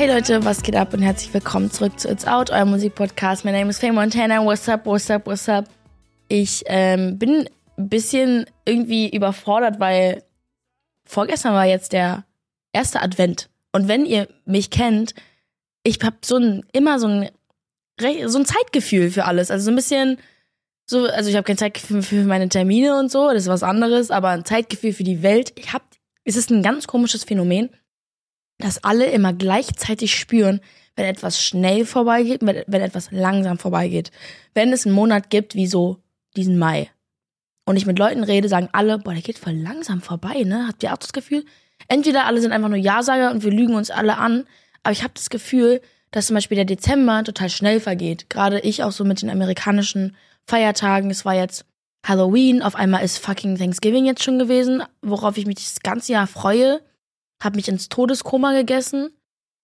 Hey Leute, was geht ab und herzlich willkommen zurück zu It's Out, euer Musikpodcast. Mein Name ist Faye Montana. What's up, what's up, what's up? Ich ähm, bin ein bisschen irgendwie überfordert, weil vorgestern war jetzt der erste Advent. Und wenn ihr mich kennt, ich hab so ein, immer so ein, so ein Zeitgefühl für alles. Also so ein bisschen so, also ich habe kein Zeitgefühl für meine Termine und so, das ist was anderes, aber ein Zeitgefühl für die Welt. Ich hab, es ist ein ganz komisches Phänomen, dass alle immer gleichzeitig spüren, wenn etwas schnell vorbeigeht, wenn, wenn etwas langsam vorbeigeht. Wenn es einen Monat gibt, wie so diesen Mai. Und ich mit Leuten rede, sagen alle, boah, der geht voll langsam vorbei, ne? Habt ihr auch das Gefühl? Entweder alle sind einfach nur Ja-Sager und wir lügen uns alle an, aber ich habe das Gefühl, dass zum Beispiel der Dezember total schnell vergeht. Gerade ich auch so mit den amerikanischen Feiertagen. Es war jetzt Halloween, auf einmal ist fucking Thanksgiving jetzt schon gewesen, worauf ich mich das ganze Jahr freue. Hab mich ins Todeskoma gegessen.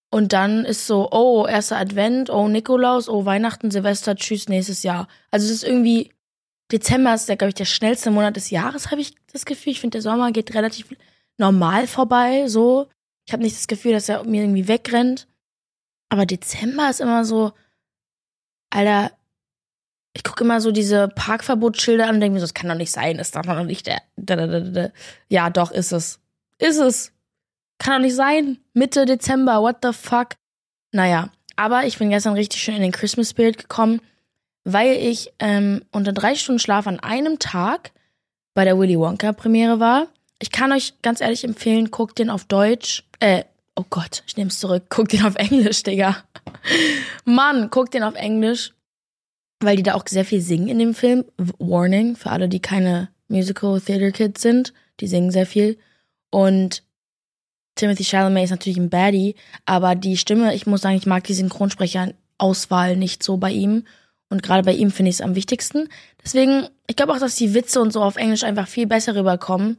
Und dann ist so, oh, erster Advent, oh, Nikolaus, oh, Weihnachten, Silvester, tschüss, nächstes Jahr. Also es ist irgendwie, Dezember ist, glaube ich, der schnellste Monat des Jahres, habe ich das Gefühl. Ich finde, der Sommer geht relativ normal vorbei, so. Ich habe nicht das Gefühl, dass er mir irgendwie wegrennt. Aber Dezember ist immer so, Alter, ich gucke immer so diese Parkverbotsschilder an und denke mir so, das kann doch nicht sein, das darf doch nicht der. Ja, doch, ist es. Ist es. Kann doch nicht sein. Mitte Dezember, what the fuck? Naja, aber ich bin gestern richtig schön in den Christmas Spirit gekommen, weil ich ähm, unter drei Stunden Schlaf an einem Tag bei der Willy Wonka Premiere war. Ich kann euch ganz ehrlich empfehlen, guckt den auf Deutsch. Äh, oh Gott, ich nehme es zurück. Guckt den auf Englisch, Digga. Mann, guckt den auf Englisch weil die da auch sehr viel singen in dem Film. Warning für alle, die keine Musical Theater Kids sind, die singen sehr viel. Und Timothy Chalamet ist natürlich ein Baddie, aber die Stimme, ich muss sagen, ich mag die Synchronsprecher-Auswahl nicht so bei ihm. Und gerade bei ihm finde ich es am wichtigsten. Deswegen, ich glaube auch, dass die Witze und so auf Englisch einfach viel besser rüberkommen.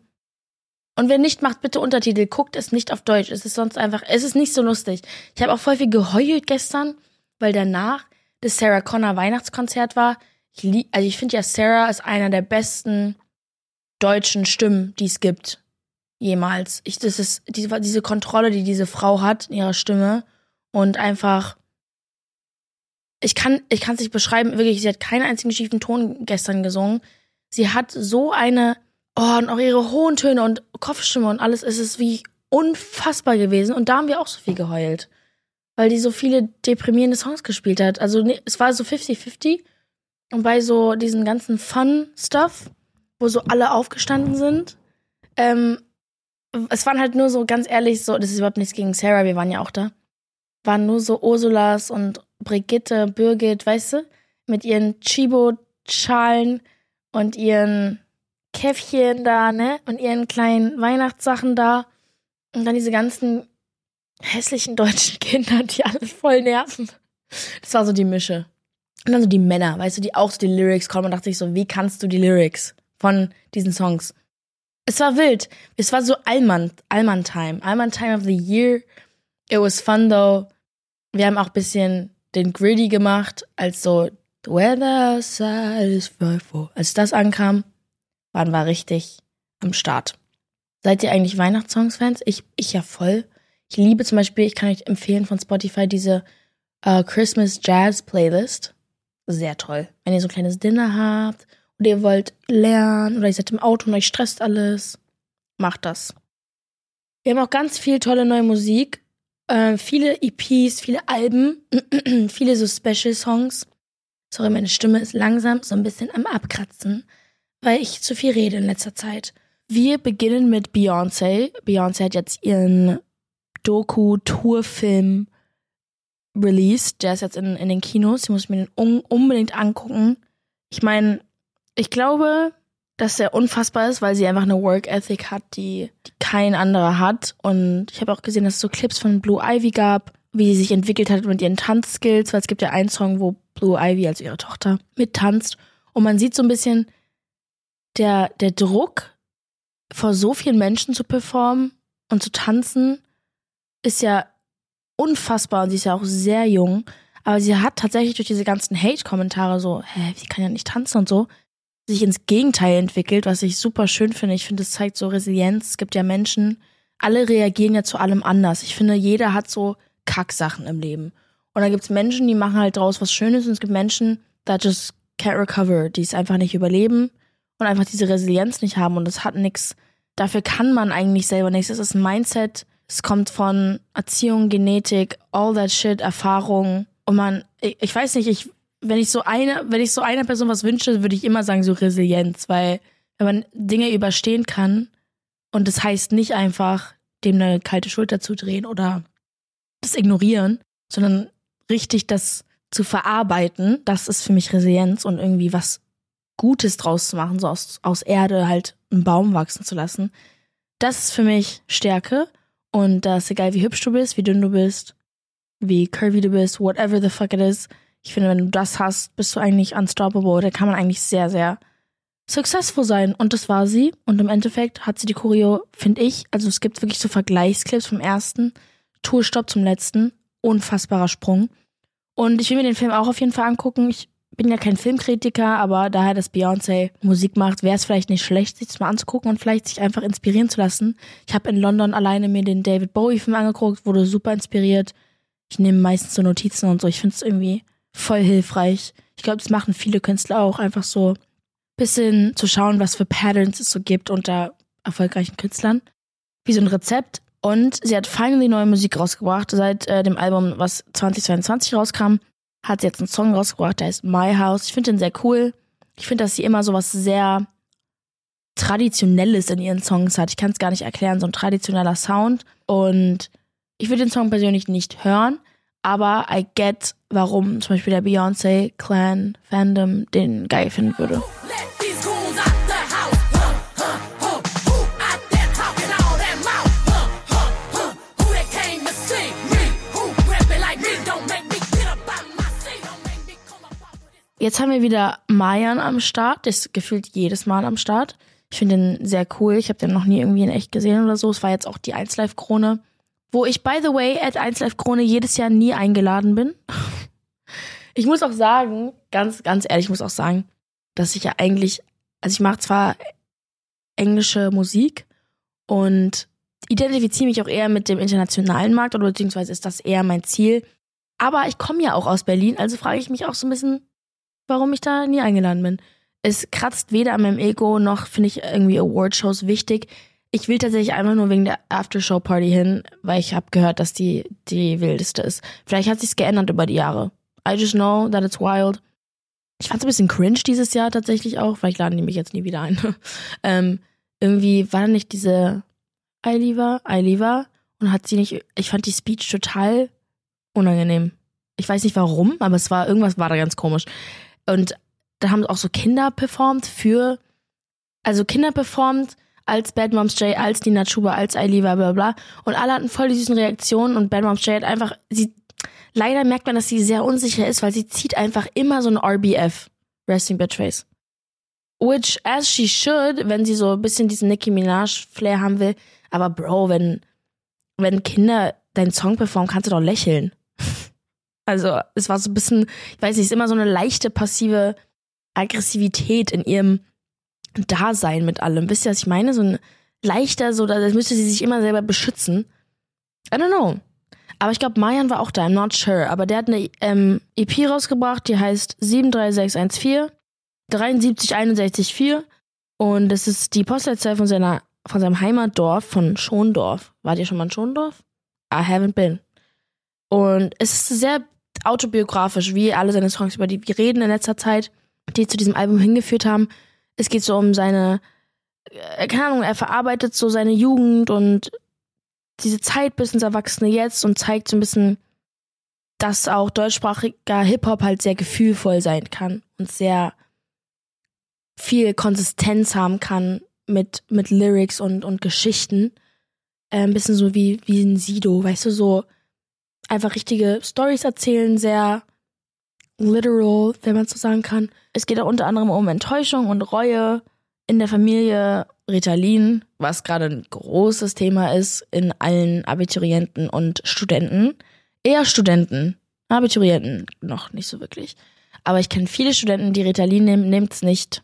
Und wer nicht, macht bitte Untertitel. Guckt es nicht auf Deutsch. Es ist sonst einfach, es ist nicht so lustig. Ich habe auch voll viel geheult gestern, weil danach das Sarah Connor Weihnachtskonzert war. Ich lieb, also ich finde ja, Sarah ist einer der besten deutschen Stimmen, die es gibt. Jemals. Ich, das ist diese, diese Kontrolle, die diese Frau hat in ihrer Stimme und einfach, ich kann, ich kann es nicht beschreiben, wirklich, sie hat keinen einzigen schiefen Ton gestern gesungen. Sie hat so eine, oh, und auch ihre hohen Töne und Kopfstimme und alles, es ist wie unfassbar gewesen und da haben wir auch so viel geheult weil die so viele deprimierende Songs gespielt hat. Also es war so 50-50. Und bei so diesen ganzen Fun-Stuff, wo so alle aufgestanden sind, ähm, es waren halt nur so, ganz ehrlich, so, das ist überhaupt nichts gegen Sarah, wir waren ja auch da, waren nur so Ursulas und Brigitte, Birgit, weißt du, mit ihren Chibo-Schalen und ihren Käffchen da, ne, und ihren kleinen Weihnachtssachen da. Und dann diese ganzen hässlichen deutschen Kinder, die alles voll nerven. Das war so die Mische. Und dann so die Männer, weißt du, die auch so die Lyrics kommen und dachte ich so, wie kannst du die Lyrics von diesen Songs? Es war wild. Es war so Allman, Allman Time. Allman Time of the Year. It was fun though. Wir haben auch ein bisschen den Gritty gemacht, als so The weather outside is frightful. Als das ankam, waren wir richtig am Start. Seid ihr eigentlich Weihnachtssongs-Fans? Ich, ich ja voll. Ich liebe zum Beispiel, ich kann euch empfehlen von Spotify diese uh, Christmas Jazz Playlist. Sehr toll. Wenn ihr so ein kleines Dinner habt oder ihr wollt lernen oder ihr seid im Auto und euch stresst alles, macht das. Wir haben auch ganz viel tolle neue Musik. Äh, viele EPs, viele Alben, viele so Special Songs. Sorry, meine Stimme ist langsam so ein bisschen am Abkratzen, weil ich zu viel rede in letzter Zeit. Wir beginnen mit Beyoncé. Beyoncé hat jetzt ihren Doku-Tourfilm released. Der ist jetzt in, in den Kinos. Ich muss mir den un unbedingt angucken. Ich meine, ich glaube, dass er unfassbar ist, weil sie einfach eine Work Ethic hat, die, die kein anderer hat. Und ich habe auch gesehen, dass es so Clips von Blue Ivy gab, wie sie sich entwickelt hat mit ihren Tanzskills, weil es gibt ja einen Song, wo Blue Ivy, also ihre Tochter, mittanzt. Und man sieht so ein bisschen der, der Druck, vor so vielen Menschen zu performen und zu tanzen ist ja unfassbar und sie ist ja auch sehr jung. Aber sie hat tatsächlich durch diese ganzen Hate-Kommentare so, hä, sie kann ja nicht tanzen und so, sich ins Gegenteil entwickelt, was ich super schön finde. Ich finde, es zeigt so Resilienz. Es gibt ja Menschen, alle reagieren ja zu allem anders. Ich finde, jeder hat so Kacksachen im Leben. Und dann gibt's Menschen, die machen halt draus was Schönes und es gibt Menschen, that just can't recover, die es einfach nicht überleben und einfach diese Resilienz nicht haben und das hat nichts. Dafür kann man eigentlich selber nichts. Das ist ein Mindset. Es kommt von Erziehung, Genetik, all that shit, Erfahrung. Und man, ich, ich weiß nicht, ich, wenn ich so eine, wenn ich so einer Person was wünsche, würde ich immer sagen so Resilienz, weil wenn man Dinge überstehen kann und das heißt nicht einfach dem eine kalte Schulter zu drehen oder das ignorieren, sondern richtig das zu verarbeiten, das ist für mich Resilienz und irgendwie was Gutes draus zu machen, so aus, aus Erde halt einen Baum wachsen zu lassen. Das ist für mich Stärke und das ist egal, wie hübsch du bist, wie dünn du bist, wie curvy du bist, whatever the fuck it is. Ich finde, wenn du das hast, bist du eigentlich unstoppable. Da kann man eigentlich sehr, sehr successful sein. Und das war sie. Und im Endeffekt hat sie die Choreo, finde ich, also es gibt wirklich so Vergleichsclips vom ersten Tourstopp zum letzten. Unfassbarer Sprung. Und ich will mir den Film auch auf jeden Fall angucken. Ich bin ja kein Filmkritiker, aber daher, dass Beyoncé Musik macht, wäre es vielleicht nicht schlecht, sich das mal anzugucken und vielleicht sich einfach inspirieren zu lassen. Ich habe in London alleine mir den David Bowie-Film angeguckt, wurde super inspiriert. Ich nehme meistens so Notizen und so. Ich finde es irgendwie voll hilfreich. Ich glaube, das machen viele Künstler auch, einfach so bisschen zu schauen, was für Patterns es so gibt unter erfolgreichen Künstlern. Wie so ein Rezept. Und sie hat finally neue Musik rausgebracht. Seit äh, dem Album, was 2022 rauskam, hat sie jetzt einen Song rausgebracht, der heißt My House. Ich finde den sehr cool. Ich finde, dass sie immer so was sehr Traditionelles in ihren Songs hat. Ich kann es gar nicht erklären, so ein traditioneller Sound. Und ich würde den Song persönlich nicht hören, aber I get, warum zum Beispiel der Beyoncé Clan Fandom den geil finden würde. Jetzt haben wir wieder Mayan am Start. Der ist gefühlt jedes Mal am Start. Ich finde den sehr cool. Ich habe den noch nie irgendwie in echt gesehen oder so. Es war jetzt auch die 1 Live Krone, wo ich by the way at 1 Live Krone jedes Jahr nie eingeladen bin. Ich muss auch sagen, ganz ganz ehrlich, ich muss auch sagen, dass ich ja eigentlich also ich mache zwar englische Musik und identifiziere mich auch eher mit dem internationalen Markt oder beziehungsweise ist das eher mein Ziel. Aber ich komme ja auch aus Berlin, also frage ich mich auch so ein bisschen, warum ich da nie eingeladen bin. Es kratzt weder an meinem Ego noch finde ich irgendwie Awardshows wichtig. Ich will tatsächlich einfach nur wegen der Aftershow-Party hin, weil ich habe gehört, dass die die wildeste ist. Vielleicht hat sich's geändert über die Jahre. I just know that it's wild. Ich fand's ein bisschen cringe dieses Jahr tatsächlich auch. Vielleicht laden die mich jetzt nie wieder ein. ähm, irgendwie war da nicht diese Eiliva, Eiliva und hat sie nicht, ich fand die Speech total unangenehm. Ich weiß nicht warum, aber es war, irgendwas war da ganz komisch. Und da haben auch so Kinder performt für, also Kinder performt als Bad Moms J, als Dina Chuba, als Ailiva, bla bla. Und alle hatten voll die süßen Reaktionen und Bad Moms J hat einfach, sie, leider merkt man, dass sie sehr unsicher ist, weil sie zieht einfach immer so ein RBF, Resting Bitch Face. Which, as she should, wenn sie so ein bisschen diesen Nicki Minaj-Flair haben will. Aber Bro, wenn, wenn Kinder deinen Song performen, kannst du doch lächeln. Also es war so ein bisschen, ich weiß nicht, es ist immer so eine leichte passive Aggressivität in ihrem Dasein mit allem. Wisst ihr, was ich meine? So ein leichter, so, da müsste sie sich immer selber beschützen. I don't know. Aber ich glaube, Mayan war auch da, I'm not sure. Aber der hat eine ähm, EP rausgebracht, die heißt 73614 73164 und das ist die Postleitzahl von seiner von seinem Heimatdorf von Schondorf. Wart ihr schon mal in Schondorf? I haven't been. Und es ist sehr autobiografisch, wie alle seine Songs, über die wir reden in letzter Zeit, die zu diesem Album hingeführt haben. Es geht so um seine, äh, keine Ahnung, er verarbeitet so seine Jugend und diese Zeit bis ins Erwachsene jetzt und zeigt so ein bisschen, dass auch deutschsprachiger Hip-Hop halt sehr gefühlvoll sein kann und sehr viel Konsistenz haben kann mit, mit Lyrics und, und Geschichten. Äh, ein bisschen so wie, wie ein Sido, weißt du, so einfach richtige Stories erzählen, sehr literal, wenn man so sagen kann. Es geht auch unter anderem um Enttäuschung und Reue in der Familie Ritalin, was gerade ein großes Thema ist in allen Abiturienten und Studenten. Eher Studenten. Abiturienten noch nicht so wirklich. Aber ich kenne viele Studenten, die Ritalin nehmen, nehmt's nicht,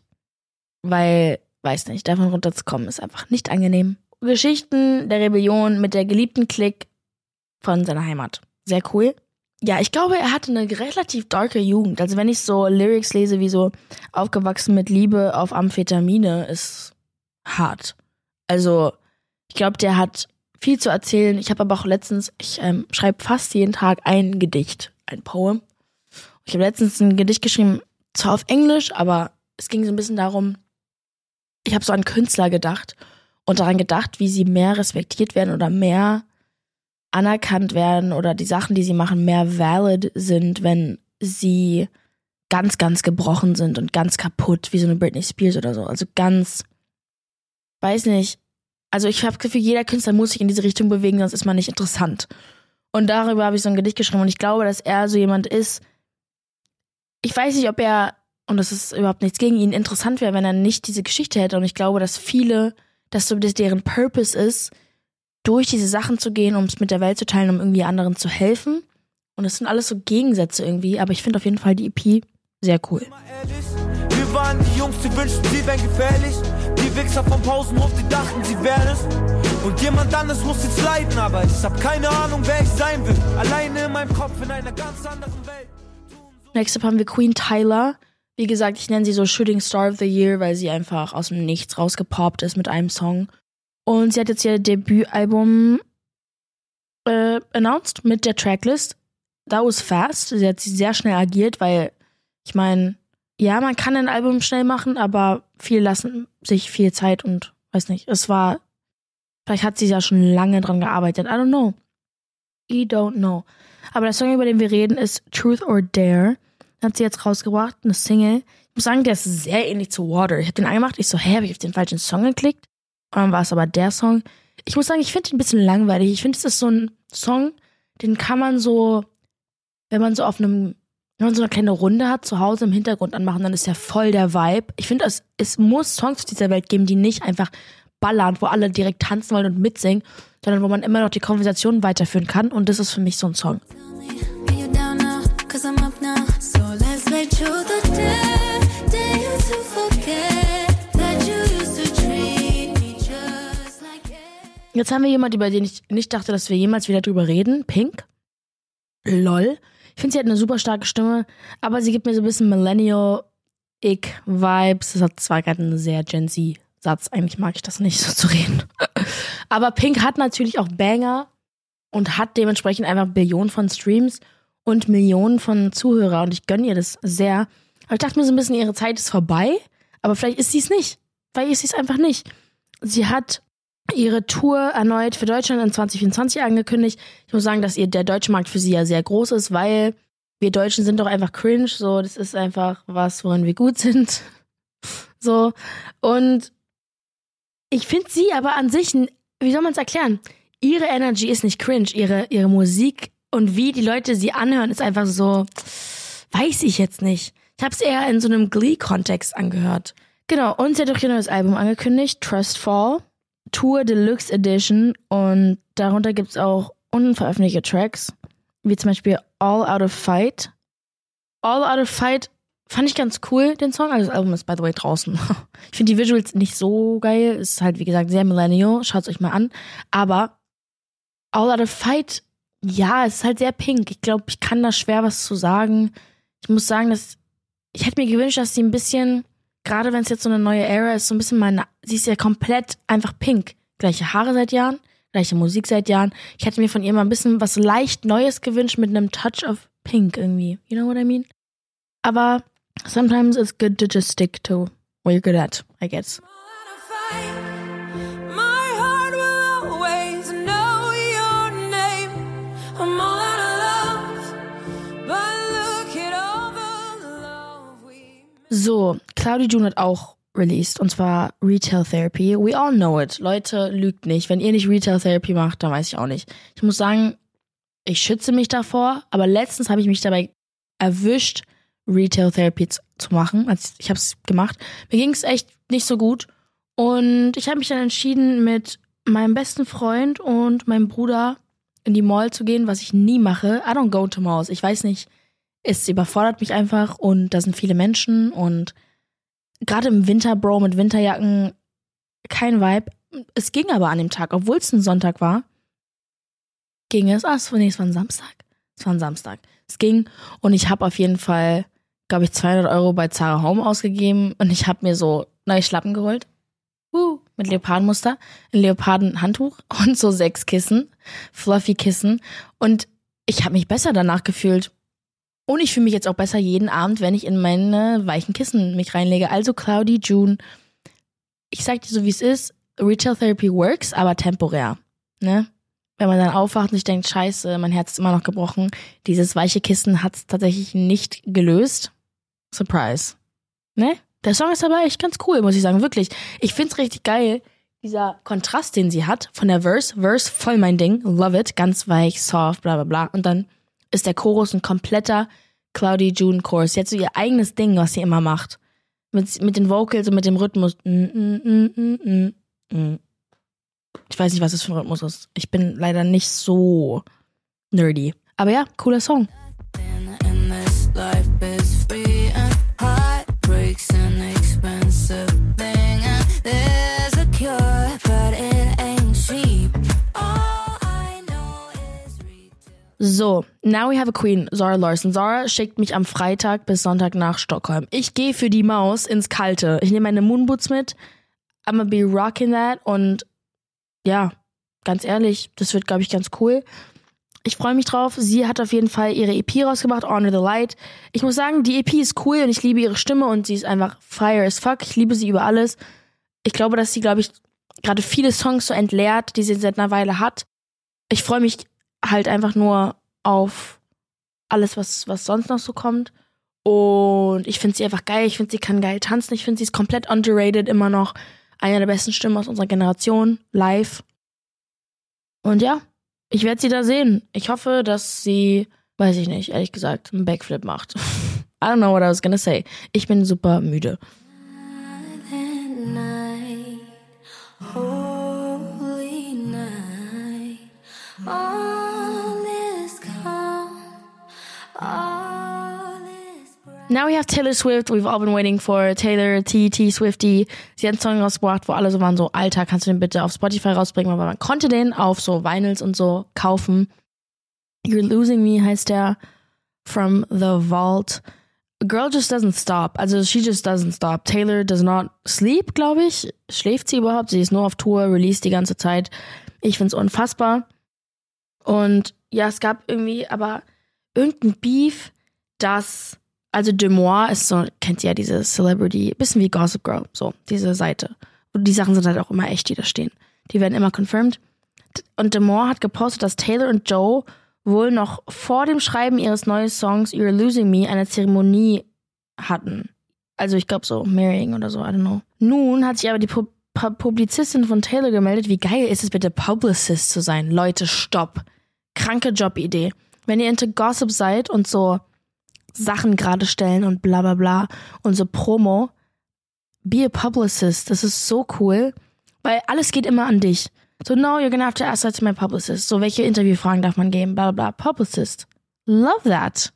weil, weiß nicht, davon runterzukommen ist einfach nicht angenehm. Geschichten der Rebellion mit der geliebten Klick von seiner Heimat. sehr cool. Ja, ich glaube, er hatte eine relativ darke Jugend. Also wenn ich so Lyrics lese, wie so aufgewachsen mit Liebe auf Amphetamine, ist hart. Also ich glaube, der hat viel zu erzählen. Ich habe aber auch letztens, ich ähm, schreibe fast jeden Tag ein Gedicht, ein Poem. Ich habe letztens ein Gedicht geschrieben, zwar auf Englisch, aber es ging so ein bisschen darum, ich habe so an Künstler gedacht und daran gedacht, wie sie mehr respektiert werden oder mehr anerkannt werden oder die Sachen, die sie machen, mehr valid sind, wenn sie ganz, ganz gebrochen sind und ganz kaputt, wie so eine Britney Spears oder so. Also ganz, weiß nicht. Also ich habe das Gefühl, jeder Künstler muss sich in diese Richtung bewegen, sonst ist man nicht interessant. Und darüber habe ich so ein Gedicht geschrieben und ich glaube, dass er so jemand ist. Ich weiß nicht, ob er, und das ist überhaupt nichts gegen ihn, interessant wäre, wenn er nicht diese Geschichte hätte. Und ich glaube, dass viele, dass so deren Purpose ist, durch diese Sachen zu gehen, um es mit der Welt zu teilen, um irgendwie anderen zu helfen. Und es sind alles so Gegensätze irgendwie, aber ich finde auf jeden Fall die EP sehr cool. Wir waren die Jungs, die wünschten, sie wären gefährlich. Die Wichser vom Pausenhof, die dachten, sie wären es. Und jemand anderes muss jetzt leiden, aber ich hab keine Ahnung, wer ich sein will. Alleine in meinem Kopf in einer ganz anderen Welt. Next up haben wir Queen Tyler. Wie gesagt, ich nenne sie so Shooting Star of the Year, weil sie einfach aus dem Nichts rausgepoppt ist mit einem Song. Und sie hat jetzt ihr Debütalbum äh, announced mit der Tracklist. That was fast. Sie hat sehr schnell agiert, weil ich meine, ja, man kann ein Album schnell machen, aber viele lassen sich viel Zeit und weiß nicht. Es war, vielleicht hat sie ja schon lange dran gearbeitet. I don't know. I don't know. Aber der Song, über den wir reden, ist Truth or Dare. Hat sie jetzt rausgebracht, eine Single. Ich muss sagen, der ist sehr ähnlich zu Water. Ich habe den angemacht, ich so, hä, habe ich auf den falschen Song geklickt? Und dann war es aber der Song. Ich muss sagen, ich finde ihn ein bisschen langweilig. Ich finde, es ist so ein Song, den kann man so, wenn man so auf einem, wenn man so eine kleine Runde hat, zu Hause im Hintergrund anmachen, dann ist ja voll der Vibe. Ich finde, es, es muss Songs auf dieser Welt geben, die nicht einfach ballern, wo alle direkt tanzen wollen und mitsingen, sondern wo man immer noch die Konversation weiterführen kann. Und das ist für mich so ein Song. Jetzt haben wir jemanden, über den ich nicht dachte, dass wir jemals wieder drüber reden. Pink. Lol. Ich finde, sie hat eine super starke Stimme, aber sie gibt mir so ein bisschen Millennial-Ick-Vibes. Das hat zwar gerade einen sehr Gen Z-Satz. Eigentlich mag ich das nicht, so zu reden. aber Pink hat natürlich auch Banger und hat dementsprechend einfach Billionen von Streams und Millionen von Zuhörer und ich gönne ihr das sehr. Aber ich dachte mir so ein bisschen, ihre Zeit ist vorbei, aber vielleicht ist sie es nicht. Vielleicht ist sie es einfach nicht. Sie hat ihre Tour erneut für Deutschland in 2024 angekündigt. Ich muss sagen, dass ihr der deutsche Markt für sie ja sehr groß ist, weil wir Deutschen sind doch einfach cringe. So, das ist einfach was, worin wir gut sind. So. Und ich finde sie aber an sich, wie soll man es erklären? Ihre Energy ist nicht cringe. Ihre, ihre Musik und wie die Leute sie anhören, ist einfach so, weiß ich jetzt nicht. Ich habe es eher in so einem Glee-Kontext angehört. Genau, und sie hat auch ihr neues Album angekündigt, Trust Fall. Tour Deluxe Edition und darunter gibt es auch unveröffentlichte Tracks, wie zum Beispiel All Out of Fight. All Out of Fight fand ich ganz cool, den Song. Also das Album ist by the way draußen. Ich finde die Visuals nicht so geil. Ist halt, wie gesagt, sehr millennial. Schaut es euch mal an. Aber All Out of Fight, ja, ist halt sehr pink. Ich glaube, ich kann da schwer was zu sagen. Ich muss sagen, dass ich hätte mir gewünscht, dass sie ein bisschen gerade wenn es jetzt so eine neue Era ist, so ein bisschen meine, sie ist ja komplett einfach pink. Gleiche Haare seit Jahren, gleiche Musik seit Jahren. Ich hätte mir von ihr mal ein bisschen was leicht Neues gewünscht mit einem Touch of Pink irgendwie. You know what I mean? Aber sometimes it's good to just stick to what you're good at, I guess. So, Claudia June hat auch released und zwar Retail Therapy. We all know it. Leute, lügt nicht. Wenn ihr nicht Retail Therapy macht, dann weiß ich auch nicht. Ich muss sagen, ich schütze mich davor, aber letztens habe ich mich dabei erwischt, Retail Therapy zu machen. Also ich habe es gemacht. Mir ging es echt nicht so gut und ich habe mich dann entschieden, mit meinem besten Freund und meinem Bruder in die Mall zu gehen, was ich nie mache. I don't go to malls. Ich weiß nicht es überfordert mich einfach und da sind viele Menschen und gerade im Winter, Bro, mit Winterjacken kein Vibe. Es ging aber an dem Tag, obwohl es ein Sonntag war, ging es. Ach, nee, es war ein Samstag. Es war ein Samstag. Es ging und ich habe auf jeden Fall, glaube ich, 200 Euro bei Zara Home ausgegeben und ich habe mir so neue Schlappen geholt. Uh, mit Leopardenmuster, ein Leopardenhandtuch und so sechs Kissen, fluffy Kissen und ich habe mich besser danach gefühlt. Und ich fühle mich jetzt auch besser jeden Abend, wenn ich in meine weichen Kissen mich reinlege. Also Cloudy June, ich sag dir so wie es ist, Retail Therapy works, aber temporär. Ne? Wenn man dann aufwacht und sich denkt, scheiße, mein Herz ist immer noch gebrochen. Dieses weiche Kissen hat es tatsächlich nicht gelöst. Surprise. Ne? Der Song ist aber echt ganz cool, muss ich sagen. Wirklich. Ich find's richtig geil. Dieser Kontrast, den sie hat, von der Verse. Verse, voll mein Ding. Love it. Ganz weich, soft, bla bla bla. Und dann ist der Chorus ein kompletter Cloudy June Chorus. Sie hat so ihr eigenes Ding, was sie immer macht. Mit, mit den Vocals und mit dem Rhythmus. Ich weiß nicht, was das für ein Rhythmus ist. Ich bin leider nicht so nerdy. Aber ja, cooler Song. So, now we have a queen, Zara Larson. Zara schickt mich am Freitag bis Sonntag nach Stockholm. Ich gehe für die Maus ins Kalte. Ich nehme meine Moonboots mit. I'm gonna be rocking that. Und ja, ganz ehrlich, das wird, glaube ich, ganz cool. Ich freue mich drauf. Sie hat auf jeden Fall ihre EP rausgebracht, Honor the Light. Ich muss sagen, die EP ist cool und ich liebe ihre Stimme und sie ist einfach fire as fuck. Ich liebe sie über alles. Ich glaube, dass sie, glaube ich, gerade viele Songs so entleert, die sie seit einer Weile hat. Ich freue mich halt einfach nur auf alles, was, was sonst noch so kommt. Und ich finde sie einfach geil. Ich finde, sie kann geil tanzen. Ich finde, sie ist komplett underrated immer noch. Eine der besten Stimmen aus unserer Generation, live. Und ja, ich werde sie da sehen. Ich hoffe, dass sie, weiß ich nicht, ehrlich gesagt, einen Backflip macht. I don't know what I was gonna say. Ich bin super müde. Now we have Taylor Swift. We've all been waiting for Taylor T T Swifty. Sie hat einen Song rausgebracht, wo alle so waren so, Alter, kannst du den bitte auf Spotify rausbringen? Aber man konnte den auf so Vinyls und so kaufen. You're Losing Me heißt der from the Vault. A girl just doesn't stop. Also she just doesn't stop. Taylor does not sleep, glaube ich. Schläft sie überhaupt? Sie ist nur auf Tour, release die ganze Zeit. Ich find's unfassbar. Und ja, es gab irgendwie aber irgendein Beef, das also Demois ist so, kennt ihr ja diese Celebrity, bisschen wie Gossip Girl, so, diese Seite. Und die Sachen sind halt auch immer echt, die da stehen. Die werden immer confirmed. Und Demois hat gepostet, dass Taylor und Joe wohl noch vor dem Schreiben ihres neuen Songs You're Losing Me eine Zeremonie hatten. Also ich glaube so Marrying oder so, I don't know. Nun hat sich aber die Pu Pu Publizistin von Taylor gemeldet, wie geil ist es bitte Publicist zu sein. Leute, stopp. Kranke Jobidee. Wenn ihr into Gossip seid und so Sachen gerade stellen und bla bla bla und so Promo. Be a publicist, das ist so cool, weil alles geht immer an dich. So, no, you're gonna have to ask that to my publicist. So, welche Interviewfragen darf man geben? Bla bla bla. Publicist. Love that.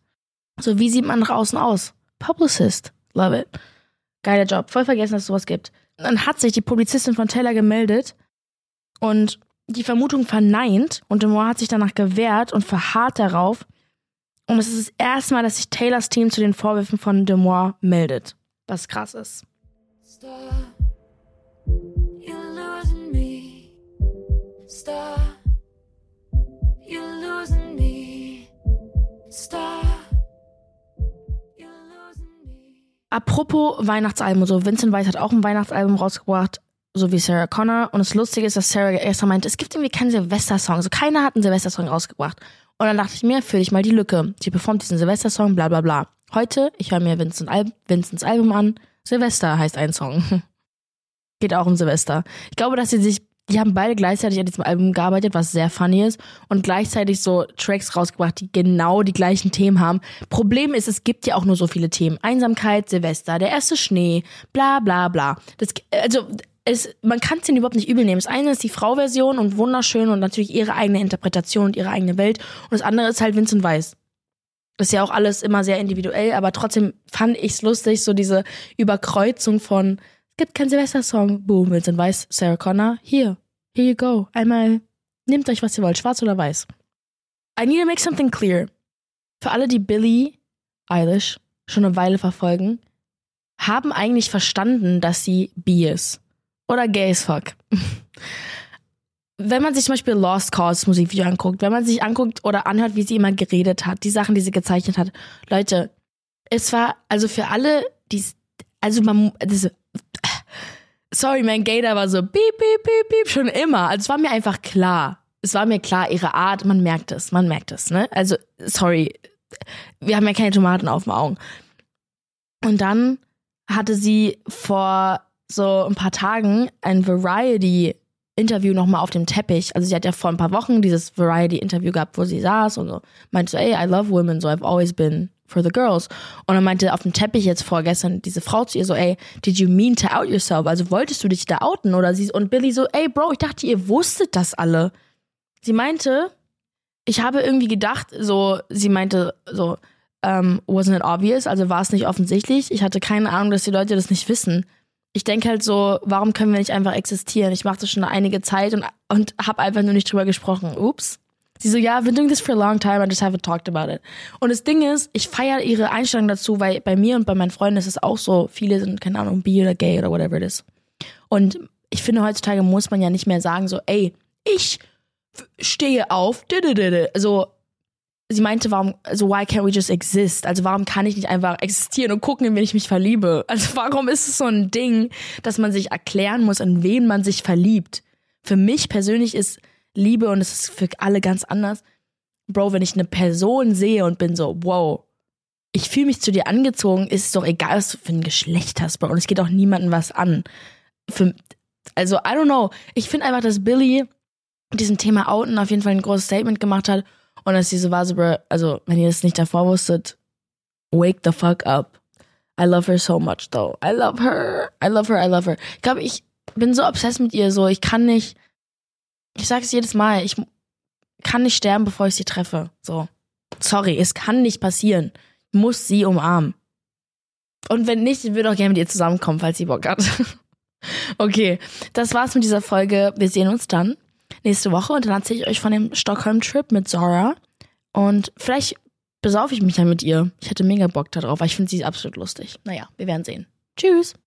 So, wie sieht man nach außen aus? Publicist. Love it. Geiler Job. Voll vergessen, dass es sowas gibt. Dann hat sich die Publizistin von Taylor gemeldet und die Vermutung verneint und Demore hat sich danach gewehrt und verharrt darauf, und es ist das erste Mal, dass sich Taylors Team zu den Vorwürfen von Demois meldet. Was krass ist. Apropos Weihnachtsalbum, so Vincent Weiss hat auch ein Weihnachtsalbum rausgebracht, so wie Sarah Connor. Und das Lustige ist, dass Sarah erst meinte, es gibt irgendwie keinen Silvester-Song. So keiner hat einen Silvester-Song rausgebracht. Und dann dachte ich mir, fülle ich mal die Lücke. Sie performt diesen Silvester-Song, bla bla bla. Heute, ich höre mir Vincent Al Vincents Album an. Silvester heißt ein Song. Geht auch um Silvester. Ich glaube, dass sie sich, die haben beide gleichzeitig an diesem Album gearbeitet, was sehr funny ist. Und gleichzeitig so Tracks rausgebracht, die genau die gleichen Themen haben. Problem ist, es gibt ja auch nur so viele Themen. Einsamkeit, Silvester, der erste Schnee, bla bla bla. Das, also es, man kann es ihnen überhaupt nicht übel nehmen. Das eine ist die Frau-Version und wunderschön und natürlich ihre eigene Interpretation und ihre eigene Welt. Und das andere ist halt Vincent Weiss. Ist ja auch alles immer sehr individuell, aber trotzdem fand ich es lustig, so diese Überkreuzung von, es gibt keinen Silvester-Song, boom, Vincent Weiss, Sarah Connor, hier, here you go. Einmal, nehmt euch, was ihr wollt, schwarz oder weiß. I need to make something clear. für alle, die Billie Eilish schon eine Weile verfolgen, haben eigentlich verstanden, dass sie bi ist. Oder gay as fuck. wenn man sich zum Beispiel Lost Cause Musikvideo anguckt, wenn man sich anguckt oder anhört, wie sie immer geredet hat, die Sachen, die sie gezeichnet hat, Leute, es war also für alle, die, also man, das, sorry, mein Gator war so beep, beep, beep, beep, schon immer. Also es war mir einfach klar. Es war mir klar, ihre Art, man merkt es, man merkt es, ne? Also, sorry, wir haben ja keine Tomaten auf dem Augen. Und dann hatte sie vor so ein paar Tagen ein Variety Interview nochmal auf dem Teppich. Also sie hat ja vor ein paar Wochen dieses Variety-Interview gehabt, wo sie saß und so meinte so, ey, I love women, so I've always been for the girls. Und dann meinte auf dem Teppich jetzt vorgestern diese Frau zu ihr so, ey, did you mean to out yourself? Also wolltest du dich da outen? Oder sie, und Billy so, ey, Bro, ich dachte, ihr wusstet das alle. Sie meinte, ich habe irgendwie gedacht, so, sie meinte so, um, wasn't it obvious? Also war es nicht offensichtlich. Ich hatte keine Ahnung, dass die Leute das nicht wissen ich denke halt so, warum können wir nicht einfach existieren? Ich mache das schon einige Zeit und, und habe einfach nur nicht drüber gesprochen. Ups. Sie so, ja, yeah, I've been doing this for a long time, I just haven't talked about it. Und das Ding ist, ich feiere ihre Einstellung dazu, weil bei mir und bei meinen Freunden ist es auch so, viele sind, keine Ahnung, bi oder gay oder whatever it is. Und ich finde, heutzutage muss man ja nicht mehr sagen, so, ey, ich stehe auf, also sie meinte, warum, also why can't we just exist? Also warum kann ich nicht einfach existieren und gucken, wenn ich mich verliebe? Also warum ist es so ein Ding, dass man sich erklären muss, in wen man sich verliebt? Für mich persönlich ist Liebe und es ist für alle ganz anders. Bro, wenn ich eine Person sehe und bin so, wow, ich fühle mich zu dir angezogen, ist es doch egal, was du für ein Geschlecht hast, Bro. Und es geht auch niemandem was an. Für, also, I don't know. Ich finde einfach, dass Billy diesem Thema Outen auf jeden Fall ein großes Statement gemacht hat und dass sie so war, so, bro, also, wenn ihr das nicht davor wusstet, wake the fuck up. I love her so much, though. I love her. I love her, I love her. Ich glaube, ich bin so obsessed mit ihr, so, ich kann nicht, ich sag's jedes Mal, ich kann nicht sterben, bevor ich sie treffe. So. Sorry, es kann nicht passieren. Ich muss sie umarmen. Und wenn nicht, ich würde auch gerne mit ihr zusammenkommen, falls sie Bock hat. okay, das war's mit dieser Folge. Wir sehen uns dann nächste Woche und dann erzähle ich euch von dem Stockholm-Trip mit Zora. Und vielleicht besaufe ich mich dann mit ihr. Ich hätte mega Bock darauf, weil ich finde sie absolut lustig. Naja, wir werden sehen. Tschüss.